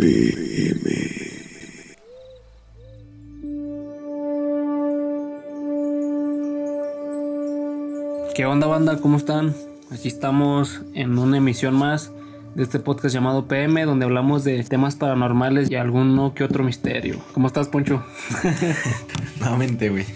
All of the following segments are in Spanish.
PM. ¿Qué onda banda? ¿Cómo están? Aquí estamos en una emisión más de este podcast llamado PM, donde hablamos de temas paranormales y alguno que otro misterio. ¿Cómo estás, Poncho? Nuevamente, güey.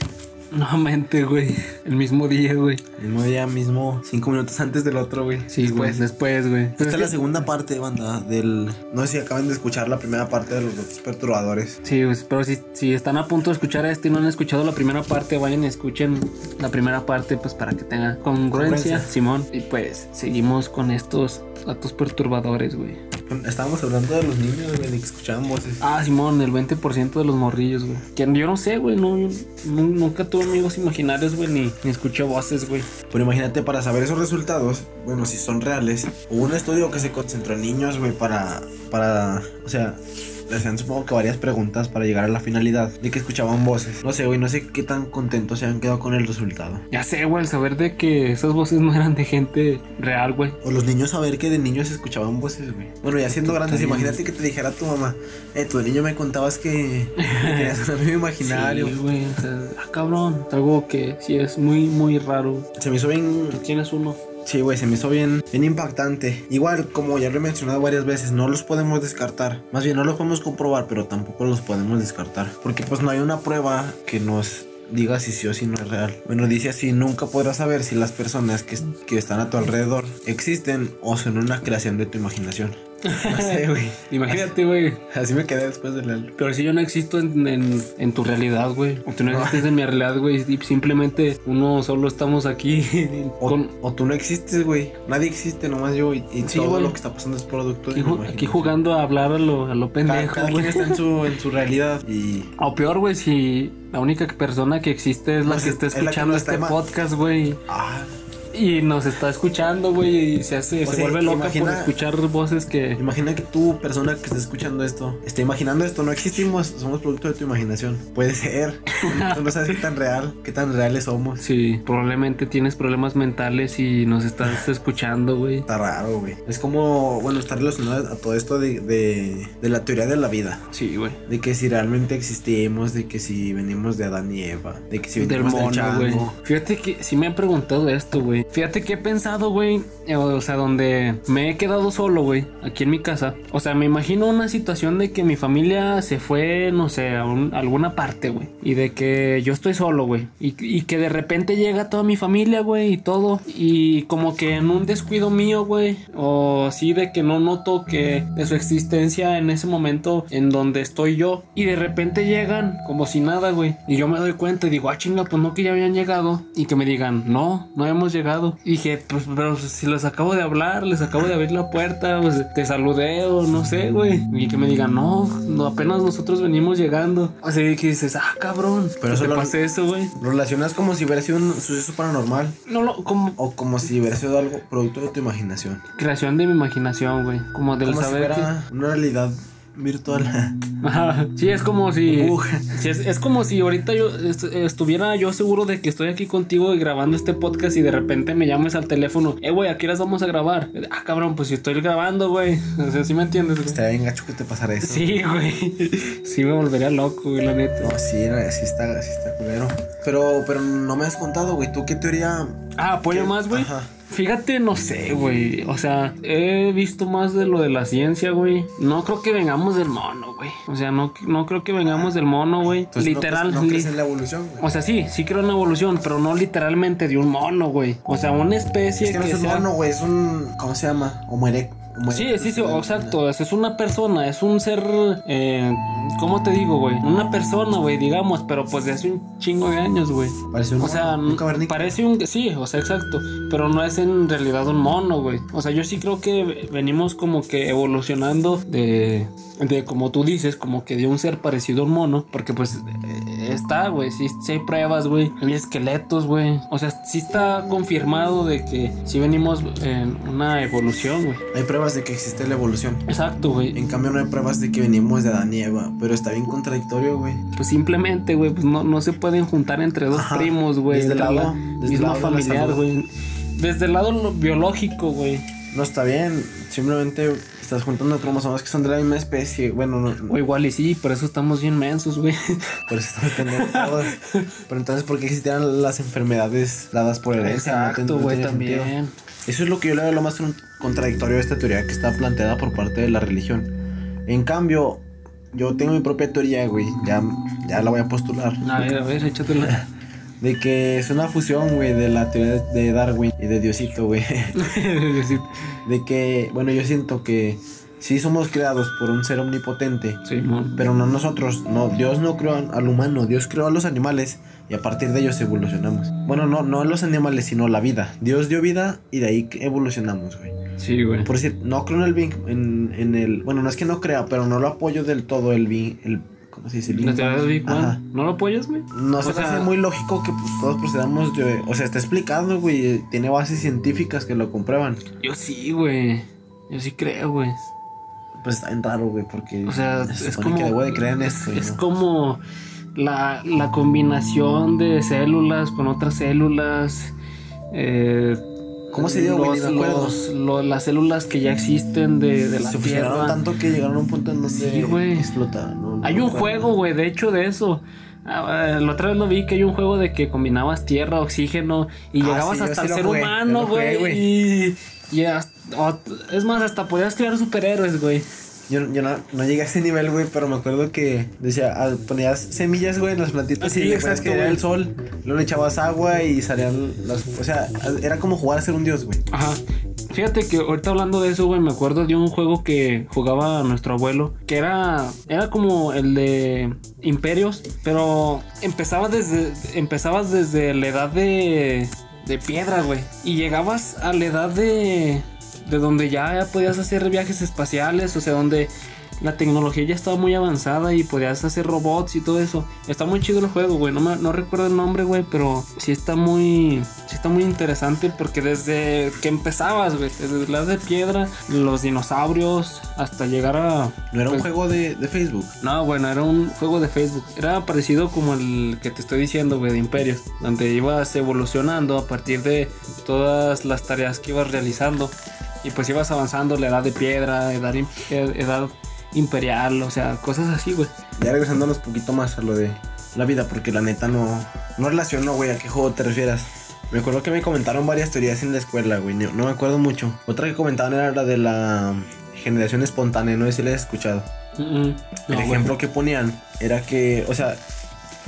Nuevamente, güey. El mismo día, güey. Mismo día mismo, cinco minutos antes del otro, güey. Sí, güey. Después. Güey. Esta es la segunda parte, banda, del... No sé si acaban de escuchar la primera parte de los datos perturbadores. Sí, pues, pero si, si están a punto de escuchar este y no han escuchado la primera parte, vayan y escuchen la primera parte, pues para que tenga congruencia, Congruencia. Simón. Y pues seguimos con estos datos perturbadores, güey. Estábamos hablando de los niños, güey, de que escuchaban voces. Ah, Simón, el 20% de los morrillos, güey. Que yo no sé, güey, no, nunca tuve amigos imaginarios, güey, ni, ni escuché voces, güey. Pero imagínate, para saber esos resultados, bueno, si son reales, hubo un estudio que se concentró en niños, güey, para, para, o sea, le hacían supongo que varias preguntas para llegar a la finalidad de que escuchaban voces. No sé, güey, no sé qué tan contentos se han quedado con el resultado. Ya sé, güey, el saber de que esas voces no eran de gente real, güey. O los niños saber que de niños escuchaban voces, güey. Bueno, ya siendo grandes, También. imagínate que te dijera tu mamá, eh, tú de niño me contabas que, tenías un amigo imaginario. Sí, güey, o sea, ah, cabrón. Es algo que sí es muy, muy raro. Se me hizo bien, Tú tienes uno. Sí, güey, se me hizo bien, bien impactante. Igual, como ya lo he mencionado varias veces, no los podemos descartar. Más bien, no los podemos comprobar, pero tampoco los podemos descartar. Porque pues no hay una prueba que nos diga si sí o si no es real. Bueno, dice así, nunca podrás saber si las personas que, que están a tu alrededor existen o son una creación de tu imaginación. No sé, güey. Imagínate, güey. Así me quedé después de leerlo. Pero si yo no existo en, en- en tu realidad, güey. O tú no existes en mi realidad, güey. Y simplemente uno solo estamos aquí O, con, o tú no existes, güey. Nadie existe, nomás yo. Y, y Sí, todo lo que está pasando es producto de aquí, ju- jugando a hablar a lo, a lo Cada, pendejo, cada güey. quien está en su, en su realidad. Y O peor, güey, si la única persona que existe es la que es- está escuchando este podcast, güey. Ah, Y nos está escuchando, güey. Y se hace, O se sea, vuelve loca imagina- por escuchar voces que. imagina que tú, persona que está escuchando esto, está imaginando esto. No existimos, somos producto de tu imaginación. Puede ser. tú no sabes qué tan real, qué tan reales somos. Sí, probablemente tienes problemas mentales y nos estás escuchando, güey. Está raro, güey. Es como, bueno, está relacionado a todo esto de, de, de la teoría de la vida. Sí, güey. De que si realmente existimos, de que si venimos de Adán y Eva, de que si Del venimos del mono, chango. Fíjate que sí me han preguntado esto, güey. Fíjate que he pensado, güey. eh, O sea, donde me he quedado solo, güey. Aquí en mi casa. O sea, me imagino una situación de que mi familia se fue, no sé, a, un- a alguna parte, güey. Y de que yo estoy solo, güey. Y, que de repente llega toda mi familia, güey, y todo. Y como que en un descuido mío, güey. O sí, de que no noto que de su existencia en ese momento en donde estoy yo. Y de repente llegan como si nada, güey. Y yo me doy cuenta y digo, ah, chinga, pues no que ya habían llegado. Y que me digan, no, no hemos llegado. Y dije, pues, pero si les acabo de hablar, les acabo de abrir la puerta, pues te saludé o no sé, güey. Y que me digan, no, no, apenas nosotros venimos llegando. Así que dices, ah, cabrón. Pero eso te pasé eso, güey. Relacionas como si hubiera sido un suceso paranormal. No lo, como O como si hubiera sido algo producto de tu imaginación. creación de mi imaginación, güey. Como del Como si saber que- fuera una realidad virtual. Ajá. Sí, es como si. Es, es como si ahorita yo est- estuviera yo seguro de que estoy aquí contigo y grabando este podcast y de repente me llames al teléfono. Eh, güey, ¿a qué horas vamos a grabar? Ah, cabrón, pues si estoy grabando, güey. O sea, ¿sí me entiendes? güey? Estaría bien gacho que te pasara eso. Sí, güey. Sí, me volvería loco, güey, la neta. No, sí, sí está, sí está culero. Pero, pero no me has contado, güey. ¿Tú qué teoría? Ah, apoyo qué- más, güey. Ajá. Fíjate, no sé, güey. O sea, he visto más de lo de la ciencia, güey. No creo que vengamos del mono, güey. O sea, no, no creo que vengamos del mono, güey. No Literal. No, li- crees en la evolución, güey. O sea, sí, sí creo en la evolución, pero no literalmente de un mono, güey. O sea, una especie Es que no que es un sea- mono, güey. Es un. ¿Cómo se llama? Homo erectus. Sí, sí, sí, exacto. Es es una persona, es un ser, eh, ¿cómo te digo, güey? Una persona, güey, digamos, pero pues de hace un chingo de años, güey. Parece un O sea, un parece un... Sí, o sea, exacto. Pero no es en realidad un mono, güey. O sea, yo sí creo que venimos como que evolucionando de... De como tú dices, como que de un ser parecido a un mono. Porque pues está, güey. Sí, sí hay pruebas, güey. Hay esqueletos, güey. O sea, sí está confirmado de que sí venimos en una evolución, güey. Hay pruebas de que existe la evolución. Exacto, güey. En cambio, no hay pruebas de que venimos de Adán y Eva. Pero está bien contradictorio, güey. Pues simplemente, güey, pues no, no se pueden juntar entre dos Ajá. primos, güey. Desde el la desde misma lado familiar, güey. Desde el lado biológico, güey. No está bien. Simplemente Estás juntando cromosomas que son de la misma especie. Bueno, no, O igual y sí, por eso estamos bien mensos, güey. por eso estamos todos. Pero entonces, ¿por qué existieran las enfermedades dadas por herencia? Exacto, no güey, sentido. también. Eso es lo que yo le veo lo más con- contradictorio a esta teoría que está planteada por parte de la religión. En cambio, yo tengo mi propia teoría, güey. Ya, ya la voy a postular. A ver, a ver, échatela. De que es una fusión, güey, de la teoría de Darwin y de Diosito, güey. Sí, De que, bueno, yo siento que sí somos creados por un ser omnipotente, Simón. pero no nosotros. No, Dios no creó al humano, Dios creó a los animales y a partir de ellos evolucionamos. Bueno, no, no a los animales, sino la vida. Dios dio vida y de ahí evolucionamos, güey. Sí, güey. Por decir, no creo en el Big, en, en el, bueno, no es que no crea, pero no lo apoyo del todo el el, ¿cómo se dice? El La Big teoría Bang. del Big Ajá. Bang. ¿No lo apoyas, güey? No se me hace muy lógico que pues, todos procedamos de. O sea, está explicado, güey. Tiene bases científicas que lo comprueban. Yo sí, güey. Yo sí creo, güey. Pues está bien raro, güey, porque. O sea, se es como. que debo de creer en es, esto. es no. como la, la combinación de células con otras células. eh, ¿Cómo se dio, güey? los- los- lo- las células que ya existen de, de la se Tierra. tanto que llegaron a un punto en donde Sí, güey. explota. no- no Hay un juego, güey, de hecho de eso. Ah, eh, la otra vez lo vi que hay un juego de que combinabas tierra, oxígeno y Ah, llegabas sí, hasta el ser jugué, humano, güey. Y, y hasta- o- es más, hasta podías crear superhéroes, güey. Yo, yo no, no llegué a ese nivel, güey, pero me acuerdo que decía, ah, ponías semillas, güey, en las plantitas Sí, y le ponías exacto, que era güey. el sol, luego le echabas agua y salían las. O sea, era como jugar a ser un dios, güey. Ajá. Fíjate que ahorita hablando de eso, güey, me acuerdo de un juego que jugaba nuestro abuelo, que era era como el de Imperios, pero empezaba desde empezabas desde la edad de de piedra, güey, y llegabas a la edad de de donde ya podías hacer viajes espaciales, o sea, donde la tecnología ya estaba muy avanzada y podías hacer robots y todo eso. Está muy chido el juego, güey. No, me- no recuerdo el nombre, güey, pero sí está muy sí está muy interesante porque desde que empezabas, güey, desde la edad de piedra, los dinosaurios, hasta llegar a... No era un pues, juego de, de Facebook. No, bueno, era un juego de Facebook. Era parecido como el que te estoy diciendo, güey, de Imperios, donde ibas evolucionando a partir de todas las tareas que ibas realizando. Y pues ibas avanzando la edad de piedra, edad, edad imperial, o sea, cosas así, güey. Ya regresándonos un poquito más a lo de la vida, porque la neta no, no relaciono, güey, a qué juego te refieras. Me acuerdo que me comentaron varias teorías en la escuela, güey. No, no me acuerdo mucho. Otra que comentaban era la de la generación espontánea. No sé si la has escuchado. Mm, mm. El No, ejemplo que ponían era que, o sea,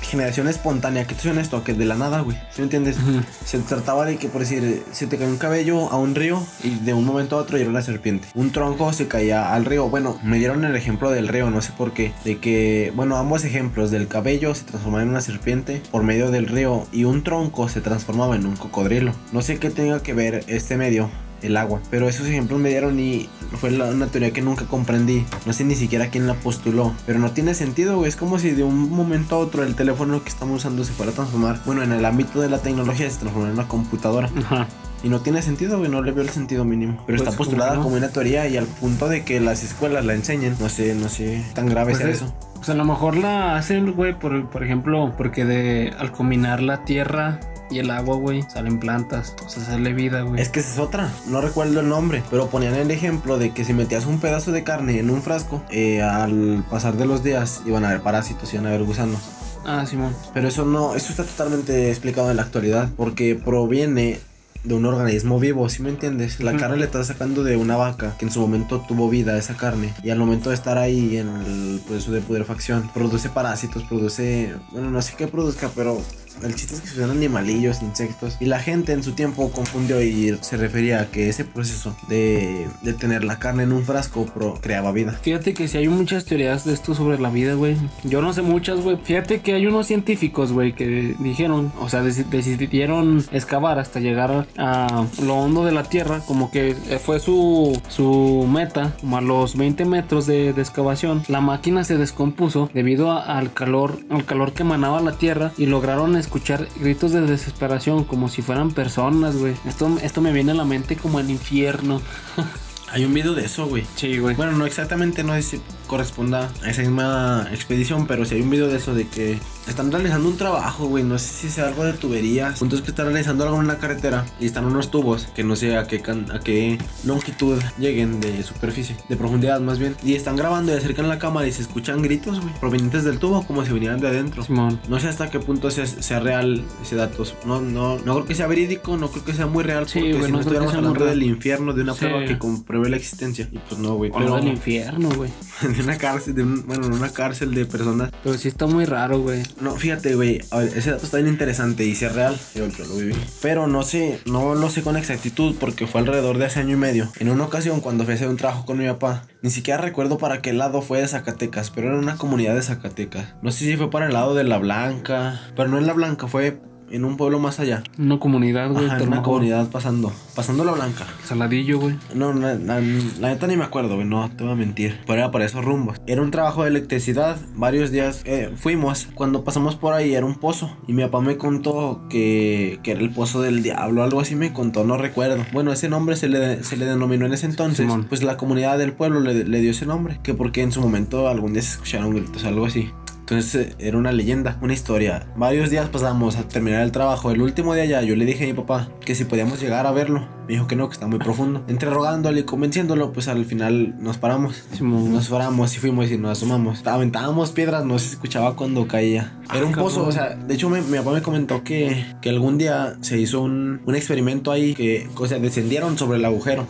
generación espontánea. ¿Qué te suena esto? Que de la nada, güey. ¿Sí me entiendes? Se trataba de que, por decir, se te cae un cabello a un río y de un momento a otro era una serpiente. Un tronco se caía al río. Bueno, me dieron el ejemplo del río, no sé por qué. De que, bueno, ambos ejemplos del cabello se transformaba en una serpiente por medio del río y un tronco se transformaba en un cocodrilo. No sé qué tenga que ver este medio. El agua, pero esos ejemplos me dieron y fue la- una teoría que nunca comprendí. No sé ni siquiera quién la postuló, pero no tiene sentido, güey. Es como si de un momento a otro el teléfono que estamos usando se fuera a transformar. Bueno, en el ámbito de la tecnología se transformó en una computadora. Ajá. Y no tiene sentido, güey, no le veo el sentido mínimo. Pero Pues, está postulada ¿cómo no? como una teoría y al punto de que las escuelas la enseñen. No sé, no sé, tan grave Pues sea es- eso. Pues a lo mejor la hacen, güey, por, por ejemplo, porque de al combinar la tierra y el agua, güey, salen plantas, o sea, sale vida, güey. Es que esa es otra, no recuerdo el nombre, pero ponían el ejemplo de que si metías un pedazo de carne en un frasco, eh, al pasar de los días iban a haber parásitos, iban a haber gusanos. Ah, Simón. Pero eso no, eso está totalmente explicado en la actualidad, porque proviene de un organismo vivo, ¿sí me entiendes? La Ujú. carne le estás sacando de una vaca que en su momento tuvo vida esa carne y al momento de estar ahí en el proceso de putrefacción produce parásitos, produce, bueno, no sé qué produzca, pero el chiste es que son animalillos, insectos y la gente en su tiempo confundió y se refería a que ese proceso de, de tener la carne en un frasco pro- creaba vida. Fíjate que si hay muchas teorías de esto sobre la vida, güey. Yo no sé muchas, güey. Fíjate que hay unos científicos, güey, que dijeron, o sea, deci- decidieron excavar hasta llegar a lo hondo de la tierra, como que fue su, su meta, como a los 20 metros de, de excavación. La máquina se descompuso debido al calor, al calor que emanaba la tierra y lograron escuchar gritos de desesperación como si fueran personas, güey. Esto, esto me viene a la mente como el infierno. Hay un video de eso, güey. Sí, güey. Bueno, no exactamente, no sé si corresponda a esa misma expedición, pero sí hay un video de eso de que están realizando un trabajo, güey. No sé si sea algo de tuberías. Punto es que están realizando algo en la carretera y están unos tubos que no sé a qué, can- a qué longitud lleguen de superficie, de profundidad más bien. Y están grabando y acercan la cámara y se escuchan gritos, güey, provenientes del tubo como si vinieran de adentro. Simón. No sé hasta qué punto sea, sea real ese dato. No, no, no creo que sea verídico, no creo que sea muy real. Sí, porque si no no estuviéramos hablando del infierno, de una Sí. prueba que compruebe la existencia. Y pues no, güey. O no Pero del infierno, güey. de una cárcel, de un, bueno, en una cárcel de personas. Pero sí está muy raro, güey. No, fíjate, güey. a ver, Ese dato está bien interesante y si es real, yo, yo lo viví. Pero no sé, no lo sé con exactitud porque fue alrededor de hace año y medio. En una ocasión, cuando fui a hacer un trabajo con mi papá, ni siquiera recuerdo para qué lado fue de Zacatecas, pero era una comunidad de Zacatecas. No sé si fue para el lado de La Blanca, pero no en La Blanca, fue en un pueblo más allá. Una comunidad, güey. Ajá, en una comunidad pasando, pasando La Blanca. Saladillo, güey. No, la, la- la neta ni me acuerdo, güey, no te voy a mentir. Pero era para esos rumbos. Era un trabajo de electricidad. Varios días eh, fuimos. Cuando pasamos por ahí era un pozo. Y mi papá me contó que, que era el pozo del diablo. Algo así me contó, no recuerdo. Bueno, ese nombre se le, se le denominó en ese entonces. Simón. Pues la comunidad del pueblo le, le dio ese nombre. Que porque en su momento algún día se escucharon gritos, algo así. Entonces eh, era una leyenda, una historia. Varios días pasamos a terminar el trabajo. El último día ya yo le dije a mi papá que si podíamos llegar a verlo. Me dijo que no, que está muy profundo. Entre rogándole y convenciéndolo, pues al final nos paramos. Nos paramos y fuimos y nos asomamos. Aventábamos piedras, no se escuchaba cuando caía. Ah, Era un pozo, o sea, de hecho mi papá me comentó que, que algún día se hizo un, un experimento ahí que, o sea, descendieron sobre el agujero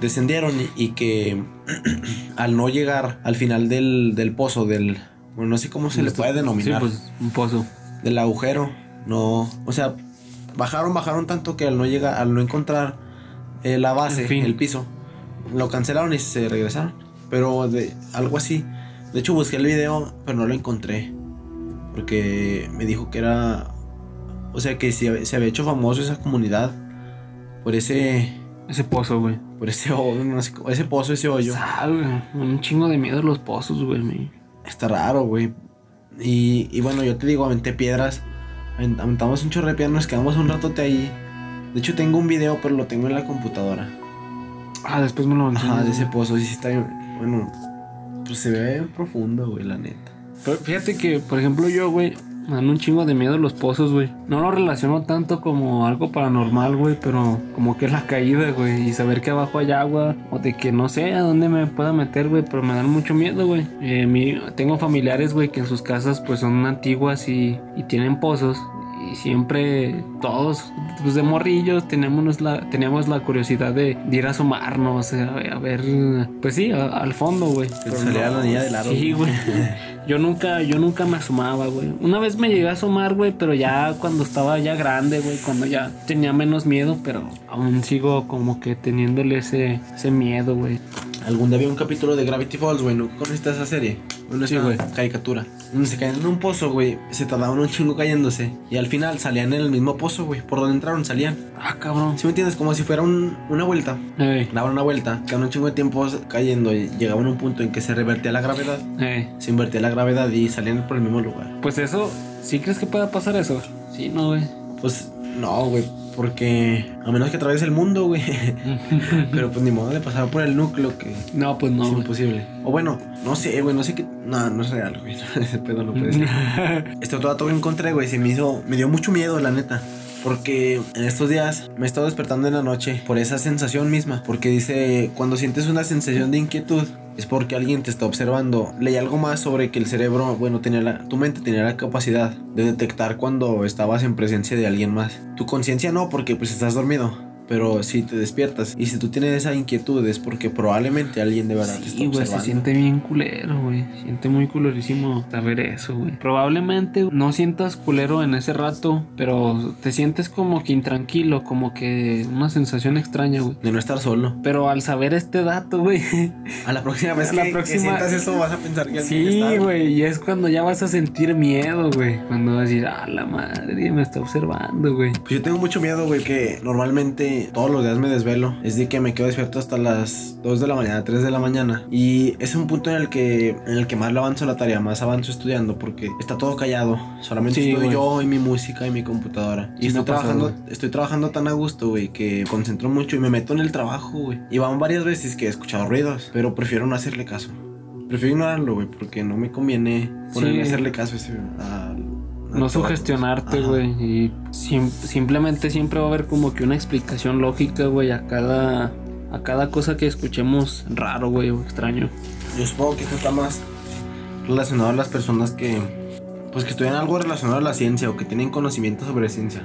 descendieron y, y que al no llegar al final del, del pozo, del... Bueno, no sé cómo se le puede denominar. Sí, pues un pozo. Del agujero. No... O sea, bajaron, bajaron tanto que al no llegar, al no encontrar eh, la base, El fin. el piso, lo cancelaron y se regresaron. Pero de algo así. De hecho busqué el video, pero no lo encontré. Porque me dijo que era... O sea, que se, se había hecho famoso esa comunidad por ese... Ese pozo, güey. Por ese, hoyo, no sé cómo- ese pozo, ese hoyo. Sabe. Un chingo de miedo los pozos, güey. Está raro, güey. Y, y bueno, yo te digo, aventé piedras. avent- Aventamos un chorro de piedras, nos quedamos un ratote ahí. De hecho, tengo un video, pero lo tengo en la computadora. Ah, después me lo Ajá, enseñas, de ese pozo. Sí, sí está bien. Bueno, pues se ve profundo, güey, la neta. Pero fíjate que, por ejemplo, yo, güey, me dan un chingo de miedo los pozos, güey. No lo relaciono tanto como algo paranormal, güey, pero como que es la caída, güey. Y saber que abajo hay agua, o de que no sé a dónde me pueda meter, güey, pero me dan mucho miedo, güey. Eh, mi- tengo familiares, güey, que en sus casas, pues son antiguas y, y tienen pozos. Y siempre todos, pues de morrillos, tenemos la, teníamos la curiosidad de, de ir a asomarnos, a, a ver, pues sí, a- al fondo, güey. salía la niña del aro, Sí, güey. Yo nunca, yo nunca me asomaba, güey. Una vez me llegué a asomar, güey, pero ya cuando estaba ya grande, güey, cuando ya tenía menos miedo, pero aún sigo como que teniéndole ese, ese miedo, güey. Algún día vi un capítulo de Gravity Falls, güey. ¿No conociste esa serie? Bueno, Sí, güey. caricatura. Donde se caían en un pozo, güey. Se tardaban un chingo cayéndose. Y al final salían en el mismo pozo, güey. Por donde entraron salían. Ah, cabrón. ¿Sí me entiendes? Como si fuera un- una vuelta. Ey, Daban una vuelta, quedaban un chingo de tiempo cayendo y llegaban a un punto en que se revertía la gravedad. ey. Se invertía la gravedad y salían por el mismo lugar. Pues eso, ¿sí crees que pueda pasar eso? Sí, no, güey. Pues no, güey, porque a menos que atraviese el mundo, güey. Pero pues ni modo de pasar por el núcleo que no, pues no, es güey. imposible. O bueno, no sé, güey, no sé qué. No, no es real, güey. Ese pedo no puede ser. Este otro dato que encontré, güey, se me hizo. Me dio mucho miedo, la neta. Porque en estos días me he estado despertando en la noche por esa sensación misma. Porque dice, cuando sientes una sensación de inquietud, es porque alguien te está observando. Leí algo más sobre que el cerebro, bueno, tenía la, tu mente tenía la capacidad de detectar cuando estabas en presencia de alguien más. Tu conciencia no, porque pues estás dormido. Pero si te despiertas y si tú tienes esa inquietud es porque probablemente alguien de verdad te está Sí, güey, se observando. siente bien culero, güey. Se siente muy culerísimo saber eso, güey. Probablemente no sientas culero en ese rato, pero te sientes como que intranquilo, como que una sensación extraña, güey. De no estar solo. Pero al saber este dato, güey. A la próxima vez A la que, que próxima- sientas eso vas a pensar que Sí, güey. Y es cuando ya vas a sentir miedo, güey. Cuando vas a decir, ah, la madre me está observando, güey. Pues yo tengo mucho miedo, güey, que normalmente me todos los días me desvelo es de que me quedo despierto hasta las 2 de la mañana, 3 de la mañana y es un punto en el que en el que más le avanzo la tarea, más avanzo estudiando porque está todo callado, solamente Sí, estoy yo y mi música y mi computadora. Sí, y estoy trabajando, estoy trabajando tan a gusto, güey, que concentro mucho y me meto en el trabajo, güey. Y van varias veces que he escuchado ruidos, pero prefiero no hacerle caso. Prefiero ignorarlo, güey, porque no me conviene ponerme Sí. a hacerle caso a ese a No sugestionarte, güey. Y sim- simplemente siempre va a haber como que una explicación lógica, güey, a cada, a cada cosa que escuchemos raro, güey, o extraño. Yo supongo que esto está más relacionado a las personas que, pues que estudian algo relacionado a la ciencia o que tienen conocimiento sobre ciencia,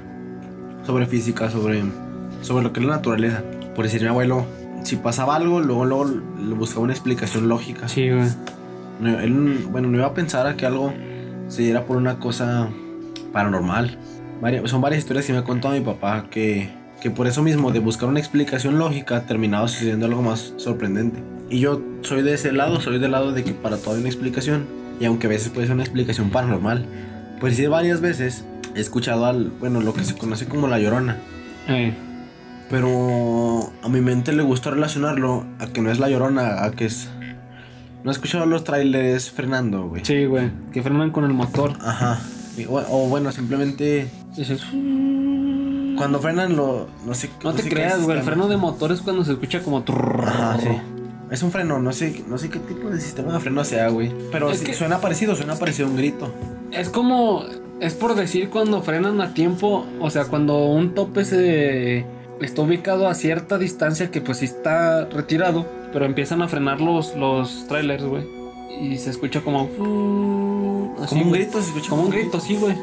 sobre física, sobre, sobre lo que es la naturaleza. Por decir mi abuelo, si pasaba algo, luego, luego le buscaba una explicación lógica. Sí, güey. No, él, bueno, no iba a pensar a que algo se diera por una cosa paranormal. Son varias historias que me ha contado mi papá que, que por eso mismo, de buscar una explicación lógica, terminaba sucediendo algo más sorprendente. Y yo soy de ese lado, soy del lado de que para todo hay una explicación. Y aunque a veces puede ser una explicación paranormal, pues sí, varias veces he escuchado al, bueno, lo que se conoce como la llorona. Eh, Pero a mi mente le gustó relacionarlo a que no es la llorona, a que es... No he escuchado los trailers frenando, güey. sí, güey. Que frenan con el motor. Ajá. Y, o, o bueno, simplemente Dices, cuando frenan lo no sé no te sé qué creas, güey. El freno de motor es cuando se escucha como. Ajá, sí. Es un freno, no sé, no sé qué tipo de sistema de freno sea, güey. Pero sí, que- suena parecido, suena parecido a un grito. Es como. Es por decir cuando frenan a tiempo. O sea, cuando un tope se. Está ubicado a cierta distancia que pues sí está retirado. Pero empiezan a frenar los, los trailers, güey. Y se escucha como. Así, Como un grito, se escucha Como un grito, sí, güey.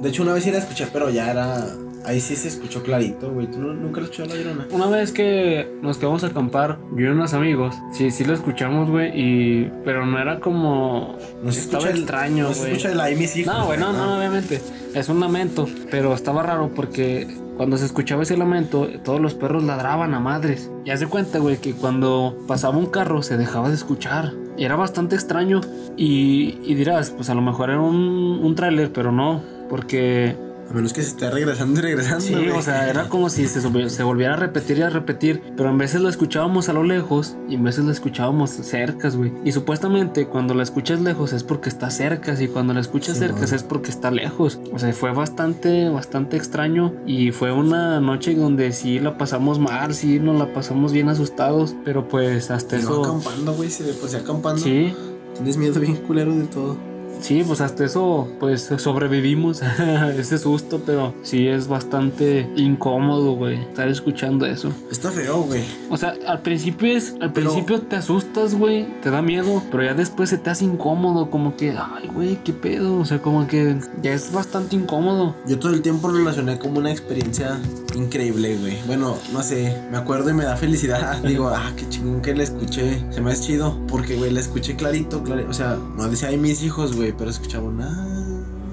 De hecho, una vez sí la escuché, pero ya era. Ahí sí se escuchó clarito, güey. ¿Tú no- nunca la escuchado la llorona? Una vez que nos quedamos a acampar, yo y unos amigos, sí, sí lo escuchamos, güey, y... Pero no era como... No se estaba escucha el- extraño, No se escucha el ahí mis hijos. No, güey, no, no, obviamente. Es un lamento, pero estaba raro porque cuando se escuchaba ese lamento, todos los perros ladraban a madres. Y haz de cuenta, güey, que cuando pasaba un carro se dejaba de escuchar. Era bastante extraño. Y, y dirás, pues a lo mejor era un, un tráiler, pero no, porque A menos que se esté regresando y regresando. Sí, güey. o sea, era como si se, se volviera a repetir y a repetir, pero en veces lo escuchábamos a lo lejos y en veces lo escuchábamos cercas, güey. Y supuestamente cuando la escuchas lejos es porque está cerca y cuando la escuchas Sí, cerca man. es porque está lejos. O sea, fue bastante, bastante extraño y fue una noche donde sí la pasamos mal, sí nos la pasamos bien asustados, pero pues hasta Y no eso... acampando, güey. Se pues acampando. Sí, Tienes miedo bien culero de todo. Sí, pues hasta eso, pues sobrevivimos a ese susto, pero sí es bastante incómodo, güey, estar escuchando eso. Está feo, güey. O sea, al principio es, al Pero- principio te asustas, güey, te da miedo, pero ya después se te hace incómodo, como que, ay, güey, qué pedo, o sea, como que ya es bastante incómodo. Yo todo el tiempo lo relacioné como una experiencia increíble, güey. Bueno, no sé, me acuerdo y me da felicidad. Digo, ah, qué chingón que la escuché. Se me hace chido porque, güey, la escuché clarito, clarito. O sea, no decía ay mis hijos, güey, pero escuchaban, ah,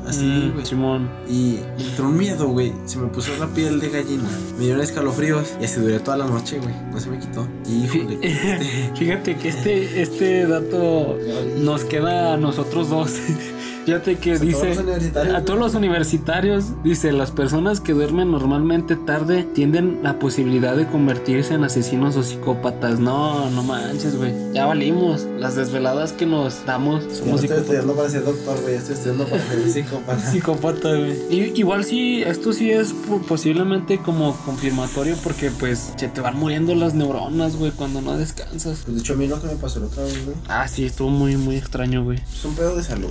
así, Mm, güey. Simón. Y me entró un miedo, güey. Se me puso la piel de gallina. Me dieron escalofríos y así duré toda la noche, güey. No se me quitó. Híjole. este, Fíjate que este, este dato nos queda a nosotros dos. Fíjate que A todos dice los universitarios, a todos los universitarios dice las personas que duermen normalmente tarde tienden la posibilidad de convertirse en asesinos o psicópatas. No, no manches, güey. Ya valimos. Las desveladas que nos damos Yo no somos estoy psicópatas. estudiando para ser doctor, güey. Estoy estudiando para ser psicópata. Psicópata, güey. Igual sí, esto sí es po- posiblemente como confirmatorio porque pues se te van muriendo las neuronas, güey, cuando no descansas. Pues de hecho, a mí lo que me pasó la otra vez, güey. Ah, sí, estuvo muy, muy extraño, güey. Es un pedo de salud.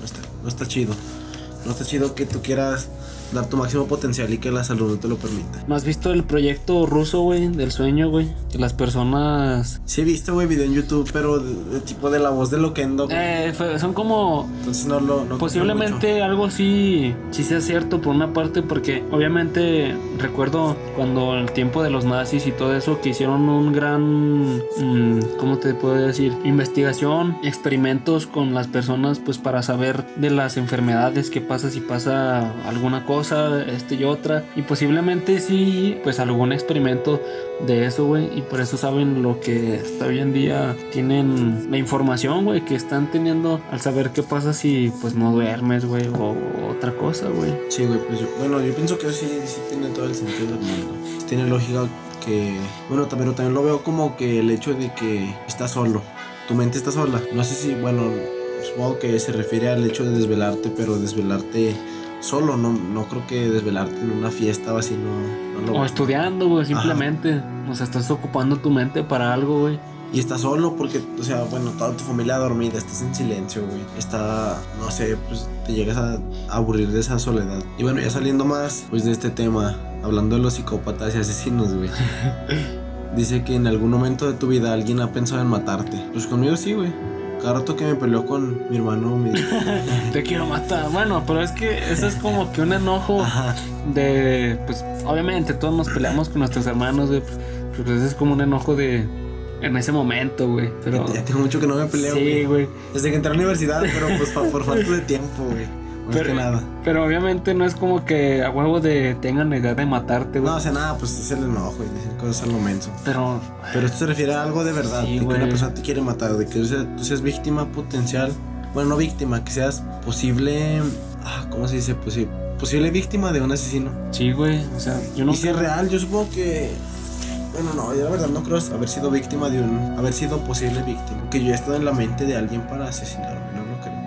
No está, no está chido. No está chido que tú quieras dar tu máximo potencial y que la salud no te lo permita. ¿No has visto el proyecto ruso, güey, del sueño, güey? Que las personas... Sí he visto, güey, video en YouTube, pero de, de tipo de la voz de Loquendo. Eh, fue- son como... Entonces no lo... No Posiblemente algo así, sí sea cierto por una parte, porque obviamente recuerdo cuando el tiempo de los nazis y todo eso que hicieron un gran, mm, ¿cómo te puedo decir? Investigación, experimentos con las personas, pues para saber de las enfermedades, qué pasa si pasa alguna cosa, este y otra. Y posiblemente sí, pues algún experimento de eso, güey. Y por eso saben lo que hasta hoy en día tienen la información, güey, que están teniendo al saber qué pasa si pues no duermes, güey, o otra cosa, güey. Sí, güey, pues yo, bueno, yo pienso que sí, sí tiene todo el sentido del mundo. Tiene lógica que, bueno, también, también lo veo como que el hecho de que estás solo, tu mente está sola. No sé si, bueno, supongo que se refiere al hecho de desvelarte, pero desvelarte solo, no, no creo que desvelarte en una fiesta o así, no, no lo... O estudiando, güey, simplemente. O sea, estás ocupando tu mente para algo, güey. Y estás solo porque, o sea, bueno, toda tu familia dormida, estás en silencio, güey. Está, no sé, pues te llegas a aburrir de esa soledad. Y bueno, ya saliendo más, pues de este tema, hablando de los psicópatas y asesinos, güey. Dice que en algún momento de tu vida alguien ha pensado en matarte. Pues conmigo sí, güey. Cada rato que me peleó con mi hermano, me Te quiero matar. Bueno, pero es que eso es como que un enojo de. Pues obviamente todos nos peleamos con nuestros hermanos, güey. Pues es como un enojo de. En ese momento, güey. Pero. Ya tengo mucho que no me peleo, Sí, güey. Desde que entré a la universidad, pero pues por falta de tiempo, güey pero, nada. Pero obviamente no es como que a huevo de tengan idea de matarte, güey. No, sea, nada, pues es el enojo y decir cosas al momento. Pero. Pero esto se refiere a algo de verdad, de que una persona te quiere matar, de que tú seas víctima potencial. Bueno, no víctima, que seas posible. Ah, ¿Cómo se dice? Posible, posible víctima de un asesino. Sí, güey. O sea, yo no. Y si es real, yo supongo que. Bueno, no, yo la verdad no creo haber sido víctima de un. haber sido posible víctima. Que yo he estado en la mente de alguien para asesinarme.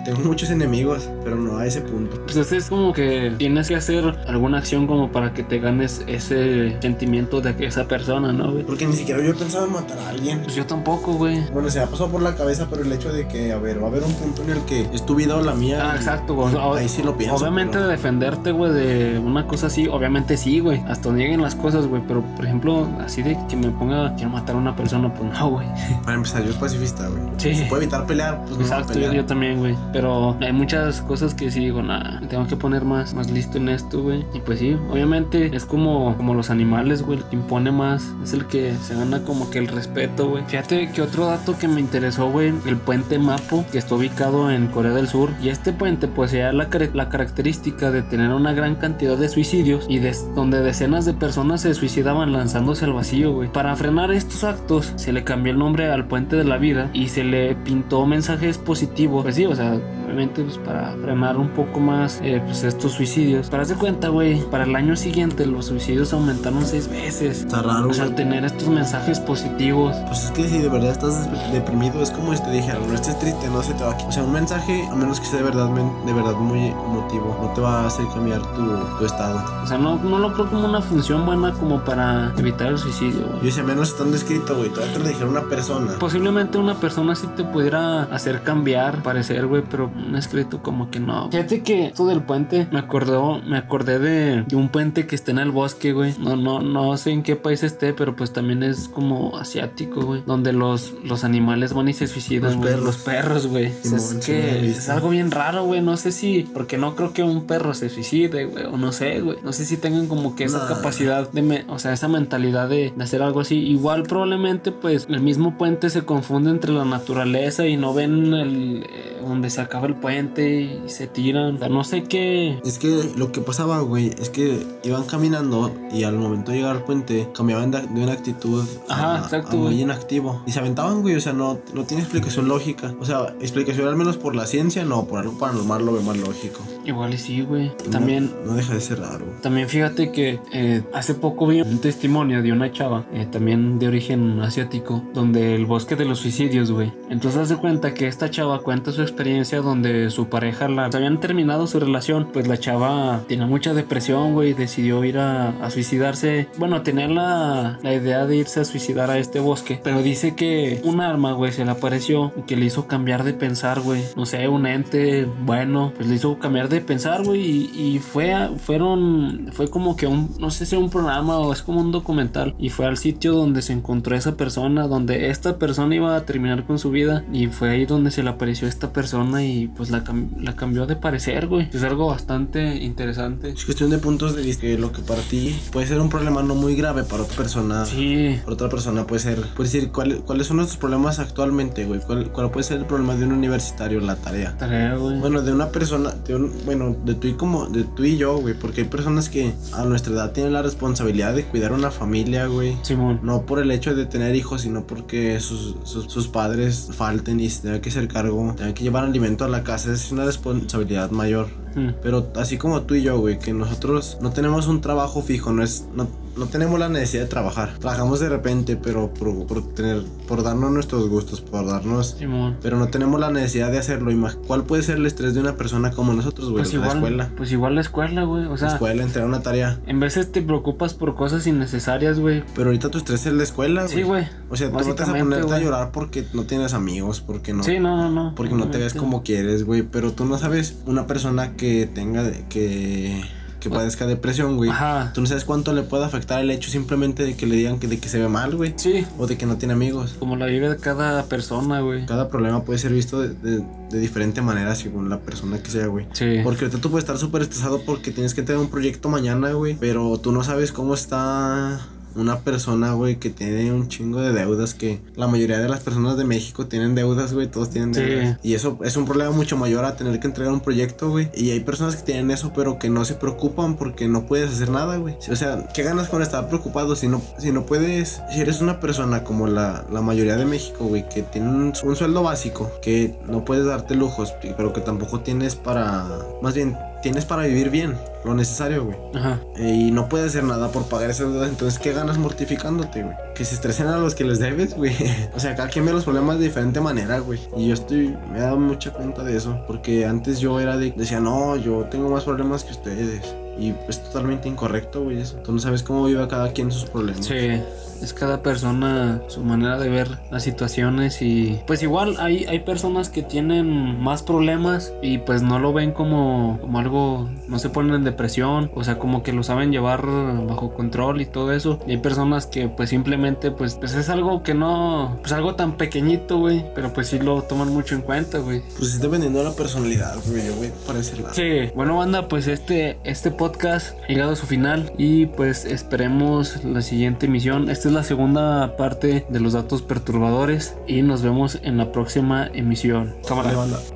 Tengo muchos enemigos, pero no a ese punto. Pues es como que tienes que hacer alguna acción como para que te ganes ese sentimiento de que esa persona, ¿no, güey? Porque ni siquiera yo he pensado en matar a alguien. Pues yo tampoco, güey. Bueno, se me ha pasado por la cabeza, pero el hecho de que, a ver, va a haber un punto en el que es tu vida o la mía. Ah, exacto, güey. Ahí sí lo pienso. Obviamente defenderte, güey, de una cosa así, obviamente sí, güey. Hasta nieguen las cosas, güey. Pero, por ejemplo, así de que me ponga, quiero matar a una persona, pues no, güey. Para empezar, yo soy pacifista, güey. Sí. Si puedo evitar pelear, pues no Exacto, yo también, güey. Pero hay muchas cosas que sí digo, nada, tengo que poner más, más listo en esto, güey. Y pues sí, obviamente es como, como los animales, güey, el que impone más, es el que se gana como que el respeto, güey. Fíjate que otro dato que me interesó, güey, el puente Mapo, que está ubicado en Corea del Sur. Y este puente posee la, la característica de tener una gran cantidad de suicidios y de donde decenas de personas se suicidaban lanzándose al vacío, güey. Para frenar estos actos, se le cambió el nombre al puente de la vida y se le pintó mensajes positivos. Pues sí, o sea, you. Pues para frenar un poco más eh, pues estos suicidios. Para hacer cuenta, güey, para el año siguiente los suicidios aumentaron seis veces. Está raro. O sea, tener estos mensajes positivos. Pues es que si de verdad estás deprimido, es como si te dijeran, no estés triste, no se te va a... O sea, un mensaje, a menos que sea de verdad, de verdad muy emotivo, no te va a hacer cambiar tu, estado. O sea, no, no lo creo como una función buena como para evitar el suicidio, güey. Yo decía, menos estando escrito, güey, todavía te lo dijera una persona. Posiblemente una persona sí te pudiera hacer cambiar, parecer, güey, pero un escrito como que no. Fíjate que esto del puente me acordó, me acordé de, un puente que está en el bosque, güey. No, no, no sé en qué país esté, pero pues también es como asiático, güey. Donde los, los animales van y se suicidan, los Los perros, güey. es que es algo bien raro, güey. No sé si, porque no creo que un perro se suicide, güey. O no sé, güey. No sé si tengan como que esa capacidad de, o sea, esa mentalidad de, de hacer algo así. Igual probablemente, pues, el mismo puente se confunde entre la naturaleza y no ven el, eh, donde se acaba el puente y se tiran. O sea, no sé qué. Es que lo que pasaba, güey, es que iban caminando y al momento de llegar al puente cambiaban de, una actitud Ajá, a, exacto, muy inactivo. Y se aventaban, güey, o sea, no, no tiene explicación lógica. O sea, explicación al menos por la ciencia, no, por algo paranormal lo veo más lógico. Igual y sí, güey. También. No, deja de ser raro. También fíjate que eh, hace poco vi un testimonio de una chava, eh, también de origen asiático, donde el bosque de los suicidios, güey. Entonces hace cuenta que esta chava cuenta su experiencia donde su pareja la habían terminado su relación, pues la chava tenía mucha depresión, güey, decidió ir a, suicidarse. Bueno, tenía la, la, idea de irse a suicidar a este bosque, pero dice que un arma, güey, se le apareció y que le hizo cambiar de pensar, güey. No sé, un ente bueno, pues le hizo cambiar de pensar, güey, y, fue, fueron, fue como que un, no sé si un programa o es como un documental, y fue al sitio donde se encontró esa persona, donde esta persona iba a terminar con su vida, y fue ahí donde se le apareció esta persona y y pues la, cam- la cambió de parecer, güey. Es algo bastante interesante. Es cuestión de puntos de vista. Que lo que para ti puede ser un problema no muy grave para otra persona. Sí, Para otra persona puede ser, puede decir, ¿cuál- ¿cuáles son nuestros problemas actualmente, güey? ¿Cuál, ¿Cuál puede ser el problema de un universitario, la tarea? tarea, güey. Bueno, de una persona, de un- bueno, de tú y como, de tú y yo, güey, porque hay personas que a nuestra edad tienen la responsabilidad de cuidar una familia, güey. Simón. No por el hecho de tener hijos, sino porque sus, sus, sus padres falten y se tengan que hacer cargo, tengan que llevar alimento a la casa, es una responsabilidad mayor. Mm. Pero así como tú y yo, güey, que nosotros no tenemos un trabajo fijo, no es, no, no tenemos la necesidad de trabajar. Trabajamos de repente, pero por, por tener, por darnos nuestros gustos, por darnos Simón. pero no tenemos la necesidad de hacerlo. ¿Cuál puede ser el estrés de una persona como nosotros, güey? Pues la igual, escuela. pues igual la escuela, güey. O La sea, escuela, entregar una tarea. en veces te preocupas por cosas innecesarias, güey. Pero ahorita tu estrés es la escuela, Sí, güey. O sea, tú no te vas a ponerte a güey. llorar porque no tienes amigos, porque no. Sí, no, no, no. Porque no te ves como quieres, güey. Pero tú no sabes una persona que tenga, de- que, que padezca depresión, güey. Ajá. Tú no sabes cuánto le puede afectar el hecho simplemente de que le digan que, de que se ve mal, güey. Sí, O de que no tiene amigos. como la vive de cada persona, güey. Cada problema puede ser visto de, de- de diferente manera según la persona que sea, güey. Sí. Porque ahorita tú puedes estar súper estresado porque tienes que tener un proyecto mañana, güey. Pero tú no sabes cómo está una persona, güey, que tiene un chingo de deudas. Que la mayoría de las personas de México tienen deudas, güey. Todos tienen Sí. deudas. Y eso es un problema mucho mayor a tener que entregar un proyecto, güey. Y hay personas que tienen eso, pero que no se preocupan porque no puedes hacer nada, güey. O sea, ¿qué ganas con estar preocupado si no, si no puedes? Si eres una persona como la, la mayoría de México, güey, que tiene un, un sueldo básico, que no puedes darte lujos, pero que tampoco tienes para. Más bien, tienes para vivir bien, lo necesario, güey. Ajá. Eh, y no puedes hacer nada por pagar esas deudas, entonces ¿qué ganas mortificándote, güey? Que se estresen a los que les debes, güey. o sea, cada quien ve los problemas de diferente manera, güey. Y yo estoy, me he dado mucha cuenta de eso, porque antes yo era de, decía, no, yo tengo más problemas que ustedes. Y es totalmente incorrecto, güey, eso. Tú no sabes cómo vive cada quien sus problemas. Sí, es cada persona su manera de ver las situaciones y pues igual hay, hay personas que tienen más problemas y pues no lo ven como, como algo, no se ponen en depresión, o sea, como que lo saben llevar bajo control y todo eso. Y hay personas que pues simplemente pues, pues es algo que no, pues algo tan pequeñito, güey, pero pues sí lo toman mucho en cuenta, güey. Pues es dependiendo de la personalidad, güey, güey, para ese lado. Sí, bueno banda, pues este, este podcast ha llegado a su final y pues esperemos la siguiente emisión. Esta es la segunda parte de los datos perturbadores y nos vemos en la próxima emisión. Cámara. Vale, banda.